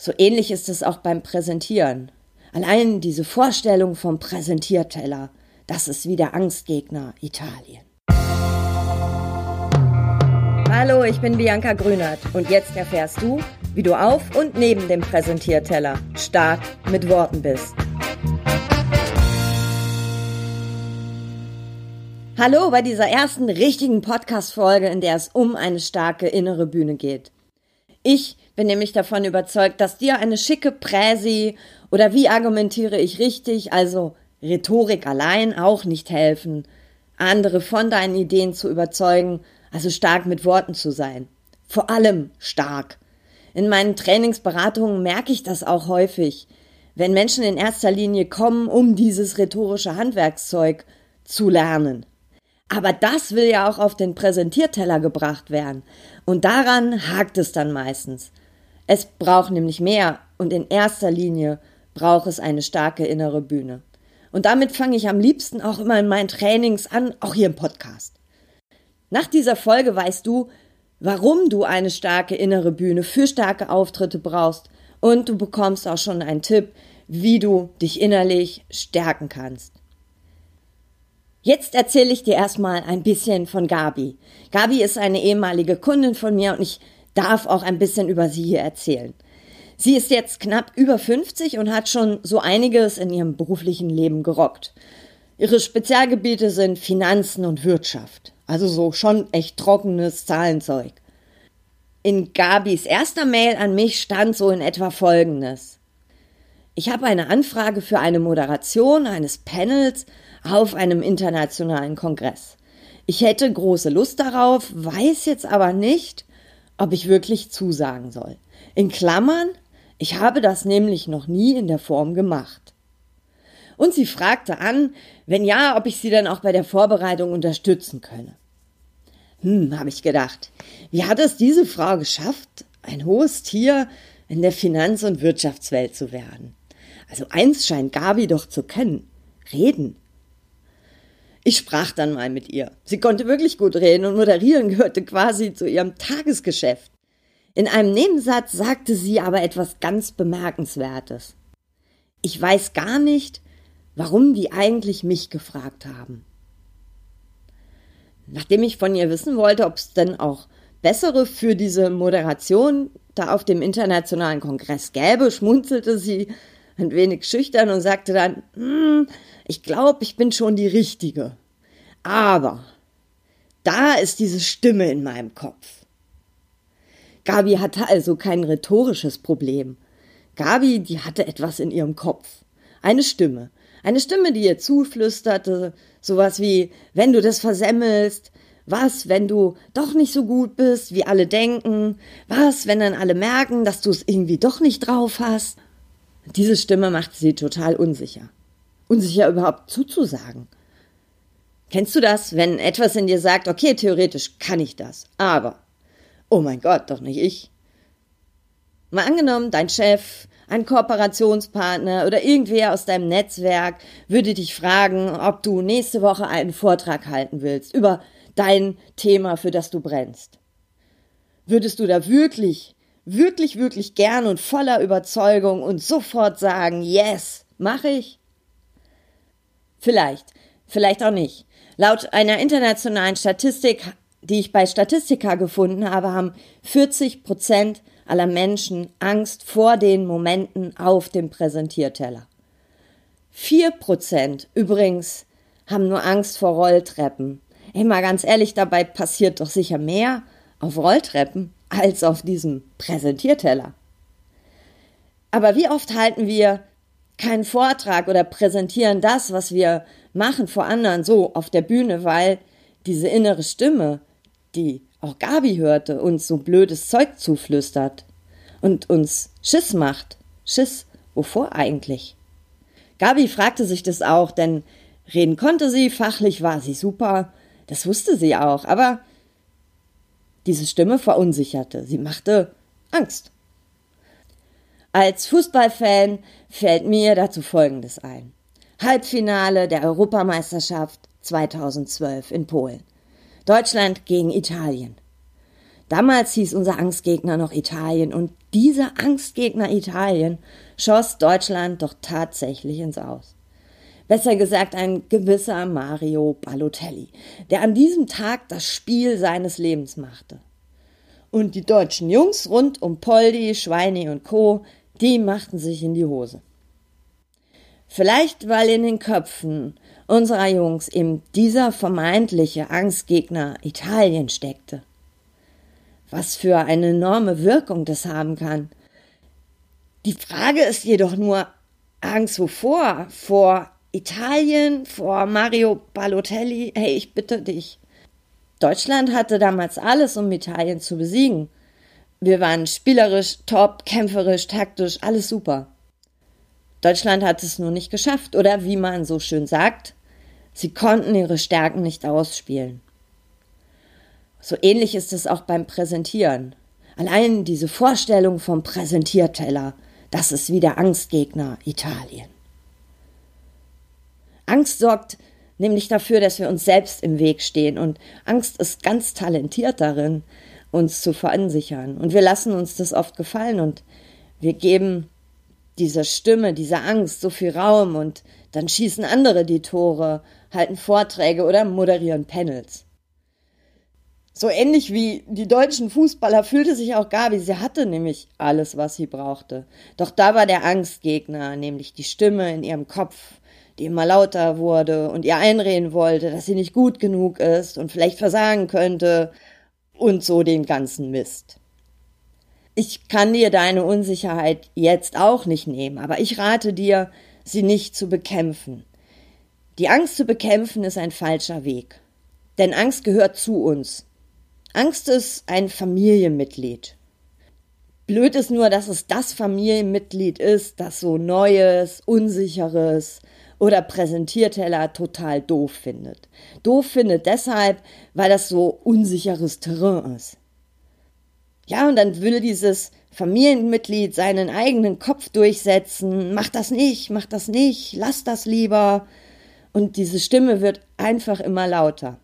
So ähnlich ist es auch beim Präsentieren. Allein diese Vorstellung vom Präsentierteller, das ist wie der Angstgegner Italien. Hallo, ich bin Bianca Grünert und jetzt erfährst du, wie du auf und neben dem Präsentierteller stark mit Worten bist. Hallo bei dieser ersten richtigen Podcast-Folge, in der es um eine starke innere Bühne geht. Ich bin nämlich davon überzeugt, dass dir eine schicke Präsi oder wie argumentiere ich richtig, also Rhetorik allein auch nicht helfen, andere von deinen Ideen zu überzeugen, also stark mit Worten zu sein. Vor allem stark. In meinen Trainingsberatungen merke ich das auch häufig, wenn Menschen in erster Linie kommen, um dieses rhetorische Handwerkszeug zu lernen. Aber das will ja auch auf den Präsentierteller gebracht werden. Und daran hakt es dann meistens. Es braucht nämlich mehr und in erster Linie braucht es eine starke innere Bühne. Und damit fange ich am liebsten auch immer in meinen Trainings an, auch hier im Podcast. Nach dieser Folge weißt du, warum du eine starke innere Bühne für starke Auftritte brauchst und du bekommst auch schon einen Tipp, wie du dich innerlich stärken kannst. Jetzt erzähle ich dir erstmal ein bisschen von Gabi. Gabi ist eine ehemalige Kundin von mir und ich darf auch ein bisschen über sie hier erzählen. Sie ist jetzt knapp über 50 und hat schon so einiges in ihrem beruflichen Leben gerockt. Ihre Spezialgebiete sind Finanzen und Wirtschaft. Also so schon echt trockenes Zahlenzeug. In Gabis erster Mail an mich stand so in etwa Folgendes. Ich habe eine Anfrage für eine Moderation eines Panels auf einem internationalen Kongress. Ich hätte große Lust darauf, weiß jetzt aber nicht, ob ich wirklich zusagen soll. In Klammern, ich habe das nämlich noch nie in der Form gemacht. Und sie fragte an, wenn ja, ob ich sie dann auch bei der Vorbereitung unterstützen könne. Hm, habe ich gedacht, wie hat es diese Frau geschafft, ein hohes Tier in der Finanz- und Wirtschaftswelt zu werden? Also eins scheint Gabi doch zu können, reden. Ich sprach dann mal mit ihr. Sie konnte wirklich gut reden und moderieren gehörte quasi zu ihrem Tagesgeschäft. In einem Nebensatz sagte sie aber etwas ganz Bemerkenswertes. Ich weiß gar nicht, warum die eigentlich mich gefragt haben. Nachdem ich von ihr wissen wollte, ob es denn auch bessere für diese Moderation da auf dem internationalen Kongress gäbe, schmunzelte sie ein wenig schüchtern und sagte dann, hm, ich glaube, ich bin schon die Richtige. Aber da ist diese Stimme in meinem Kopf. Gabi hatte also kein rhetorisches Problem. Gabi, die hatte etwas in ihrem Kopf. Eine Stimme. Eine Stimme, die ihr zuflüsterte, sowas wie, wenn du das versemmelst, was, wenn du doch nicht so gut bist, wie alle denken, was, wenn dann alle merken, dass du es irgendwie doch nicht drauf hast. Diese Stimme machte sie total unsicher. Unsicher überhaupt zuzusagen. Kennst du das, wenn etwas in dir sagt, okay, theoretisch kann ich das, aber, oh mein Gott, doch nicht ich. Mal angenommen, dein Chef, ein Kooperationspartner oder irgendwer aus deinem Netzwerk würde dich fragen, ob du nächste Woche einen Vortrag halten willst über dein Thema, für das du brennst. Würdest du da wirklich wirklich, wirklich gern und voller Überzeugung und sofort sagen, yes, mache ich? Vielleicht, vielleicht auch nicht. Laut einer internationalen Statistik, die ich bei Statistika gefunden habe, haben 40 Prozent aller Menschen Angst vor den Momenten auf dem Präsentierteller. Vier Prozent übrigens haben nur Angst vor Rolltreppen. Mal ganz ehrlich, dabei passiert doch sicher mehr auf Rolltreppen als auf diesem Präsentierteller. Aber wie oft halten wir keinen Vortrag oder präsentieren das, was wir machen vor anderen so auf der Bühne, weil diese innere Stimme, die auch Gabi hörte, uns so blödes Zeug zuflüstert und uns Schiss macht. Schiss, wovor eigentlich? Gabi fragte sich das auch, denn reden konnte sie, fachlich war sie super, das wusste sie auch, aber diese Stimme verunsicherte, sie machte Angst. Als Fußballfan fällt mir dazu Folgendes ein. Halbfinale der Europameisterschaft 2012 in Polen. Deutschland gegen Italien. Damals hieß unser Angstgegner noch Italien und dieser Angstgegner Italien schoss Deutschland doch tatsächlich ins Aus. Besser gesagt ein gewisser Mario Balotelli, der an diesem Tag das Spiel seines Lebens machte. Und die deutschen Jungs rund um Poldi, Schweini und Co., die machten sich in die Hose. Vielleicht, weil in den Köpfen unserer Jungs eben dieser vermeintliche Angstgegner Italien steckte. Was für eine enorme Wirkung das haben kann. Die Frage ist jedoch nur, Angst wovor? Vor Italien, vor Mario Balotelli? Hey, ich bitte dich. Deutschland hatte damals alles, um Italien zu besiegen. Wir waren spielerisch, top, kämpferisch, taktisch, alles super. Deutschland hat es nur nicht geschafft, oder wie man so schön sagt, sie konnten ihre Stärken nicht ausspielen. So ähnlich ist es auch beim Präsentieren. Allein diese Vorstellung vom Präsentierteller, das ist wie der Angstgegner Italien. Angst sorgt nämlich dafür, dass wir uns selbst im Weg stehen und Angst ist ganz talentiert darin, uns zu verunsichern. Und wir lassen uns das oft gefallen und wir geben dieser Stimme, dieser Angst so viel Raum und dann schießen andere die Tore, halten Vorträge oder moderieren Panels. So ähnlich wie die deutschen Fußballer fühlte sich auch Gabi. Sie hatte nämlich alles, was sie brauchte. Doch da war der Angstgegner, nämlich die Stimme in ihrem Kopf, die immer lauter wurde und ihr einreden wollte, dass sie nicht gut genug ist und vielleicht versagen könnte und so den ganzen Mist. Ich kann dir deine Unsicherheit jetzt auch nicht nehmen, aber ich rate dir, sie nicht zu bekämpfen. Die Angst zu bekämpfen ist ein falscher Weg. Denn Angst gehört zu uns. Angst ist ein Familienmitglied. Blöd ist nur, dass es das Familienmitglied ist, das so Neues, Unsicheres oder Präsentierteller total doof findet. Doof findet deshalb, weil das so unsicheres Terrain ist. Ja, und dann will dieses Familienmitglied seinen eigenen Kopf durchsetzen, mach das nicht, mach das nicht, lass das lieber. Und diese Stimme wird einfach immer lauter.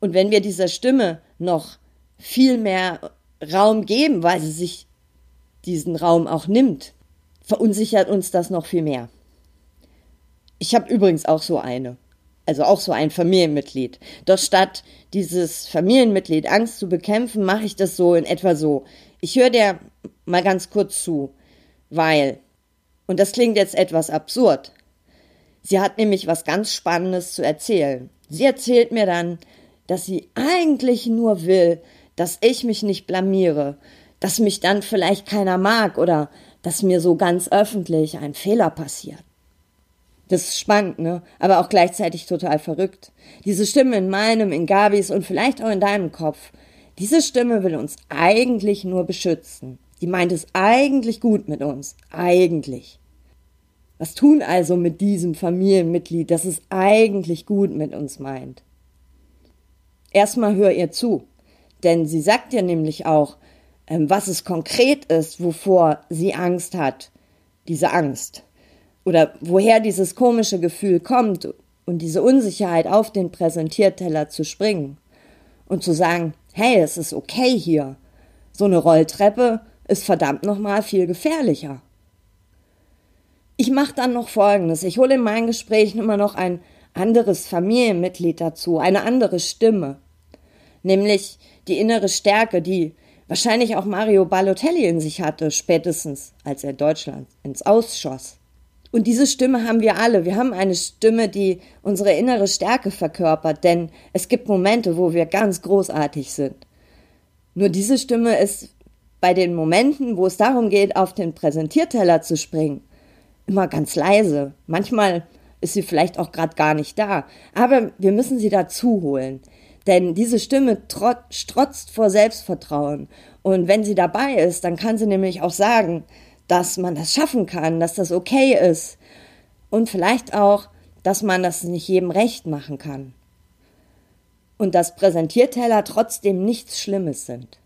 Und wenn wir dieser Stimme noch viel mehr Raum geben, weil sie sich diesen Raum auch nimmt, verunsichert uns das noch viel mehr. Ich habe übrigens auch so eine also auch so ein Familienmitglied. Doch statt dieses Familienmitglied Angst zu bekämpfen, mache ich das so in etwa so. Ich höre dir mal ganz kurz zu, weil, und das klingt jetzt etwas absurd, sie hat nämlich was ganz Spannendes zu erzählen. Sie erzählt mir dann, dass sie eigentlich nur will, dass ich mich nicht blamiere, dass mich dann vielleicht keiner mag oder dass mir so ganz öffentlich ein Fehler passiert. Das ist spannend, ne? Aber auch gleichzeitig total verrückt. Diese Stimme in meinem, in Gabis und vielleicht auch in deinem Kopf. Diese Stimme will uns eigentlich nur beschützen. Die meint es eigentlich gut mit uns. Eigentlich. Was tun also mit diesem Familienmitglied, das es eigentlich gut mit uns meint? Erstmal hör ihr zu. Denn sie sagt dir nämlich auch, ähm, was es konkret ist, wovor sie Angst hat. Diese Angst oder woher dieses komische Gefühl kommt und diese Unsicherheit auf den Präsentierteller zu springen und zu sagen, hey, es ist okay hier. So eine Rolltreppe ist verdammt nochmal viel gefährlicher. Ich mache dann noch Folgendes. Ich hole in meinen Gesprächen immer noch ein anderes Familienmitglied dazu, eine andere Stimme. Nämlich die innere Stärke, die wahrscheinlich auch Mario Balotelli in sich hatte, spätestens als er Deutschland ins Ausschoss. Und diese Stimme haben wir alle. Wir haben eine Stimme, die unsere innere Stärke verkörpert, denn es gibt Momente, wo wir ganz großartig sind. Nur diese Stimme ist bei den Momenten, wo es darum geht, auf den Präsentierteller zu springen, immer ganz leise. Manchmal ist sie vielleicht auch gerade gar nicht da. Aber wir müssen sie dazu holen. Denn diese Stimme strotzt vor Selbstvertrauen. Und wenn sie dabei ist, dann kann sie nämlich auch sagen, dass man das schaffen kann, dass das okay ist und vielleicht auch, dass man das nicht jedem recht machen kann. Und dass Präsentierteller trotzdem nichts Schlimmes sind.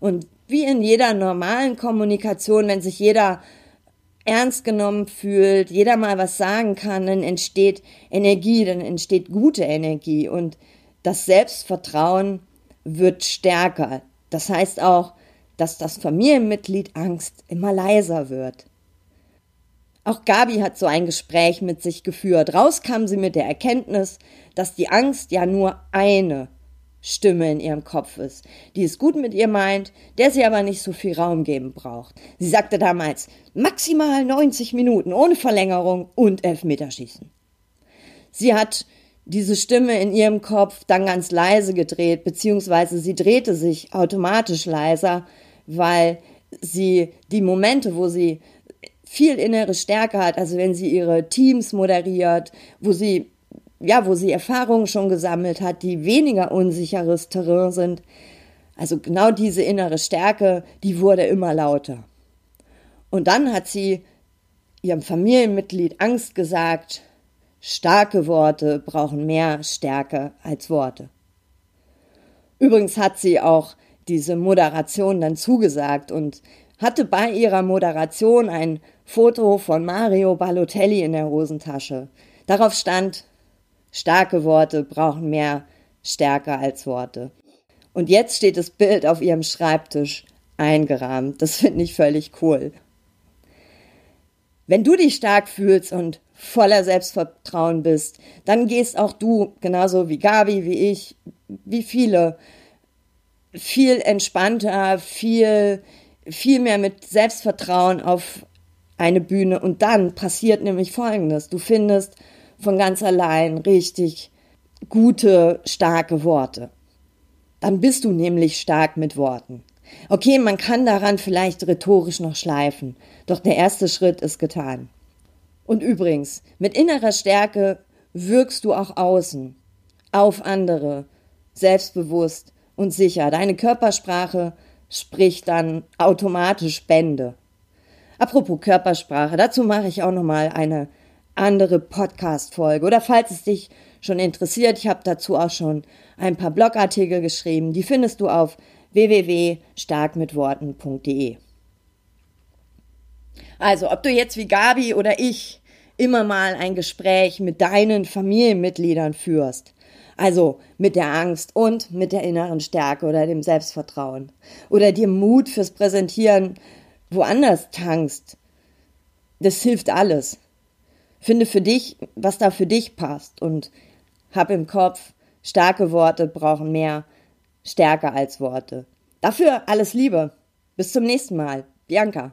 Und wie in jeder normalen Kommunikation, wenn sich jeder ernst genommen fühlt, jeder mal was sagen kann, dann entsteht Energie, dann entsteht gute Energie und das Selbstvertrauen wird stärker. Das heißt auch, dass das Familienmitglied Angst immer leiser wird. Auch Gabi hat so ein Gespräch mit sich geführt. Raus kam sie mit der Erkenntnis, dass die Angst ja nur eine Stimme in ihrem Kopf ist, die es gut mit ihr meint, der sie aber nicht so viel Raum geben braucht. Sie sagte damals, maximal 90 Minuten ohne Verlängerung und Elfmeterschießen. Sie hat diese Stimme in ihrem Kopf dann ganz leise gedreht, beziehungsweise sie drehte sich automatisch leiser, weil sie die Momente, wo sie viel innere Stärke hat, also wenn sie ihre Teams moderiert, wo sie ja, wo sie Erfahrungen schon gesammelt hat, die weniger unsicheres Terrain sind. Also genau diese innere Stärke, die wurde immer lauter. Und dann hat sie ihrem Familienmitglied Angst gesagt, starke Worte brauchen mehr Stärke als Worte. Übrigens hat sie auch diese Moderation dann zugesagt und hatte bei ihrer Moderation ein Foto von Mario Balotelli in der Hosentasche. Darauf stand, starke Worte brauchen mehr Stärke als Worte. Und jetzt steht das Bild auf ihrem Schreibtisch eingerahmt. Das finde ich völlig cool. Wenn du dich stark fühlst und voller Selbstvertrauen bist, dann gehst auch du, genauso wie Gabi, wie ich, wie viele, viel entspannter, viel, viel mehr mit Selbstvertrauen auf eine Bühne. Und dann passiert nämlich Folgendes. Du findest von ganz allein richtig gute, starke Worte. Dann bist du nämlich stark mit Worten. Okay, man kann daran vielleicht rhetorisch noch schleifen, doch der erste Schritt ist getan. Und übrigens, mit innerer Stärke wirkst du auch außen, auf andere, selbstbewusst und sicher. Deine Körpersprache spricht dann automatisch Bände. Apropos Körpersprache, dazu mache ich auch noch mal eine andere Podcast-Folge. Oder falls es dich schon interessiert, ich habe dazu auch schon ein paar Blogartikel geschrieben. Die findest du auf www.starkmitworten.de. Also, ob du jetzt wie Gabi oder ich immer mal ein Gespräch mit deinen Familienmitgliedern führst, also mit der Angst und mit der inneren Stärke oder dem Selbstvertrauen oder dir Mut fürs Präsentieren woanders tankst, das hilft alles. Finde für dich, was da für dich passt und hab im Kopf, starke Worte brauchen mehr Stärke als Worte. Dafür alles Liebe. Bis zum nächsten Mal. Bianca.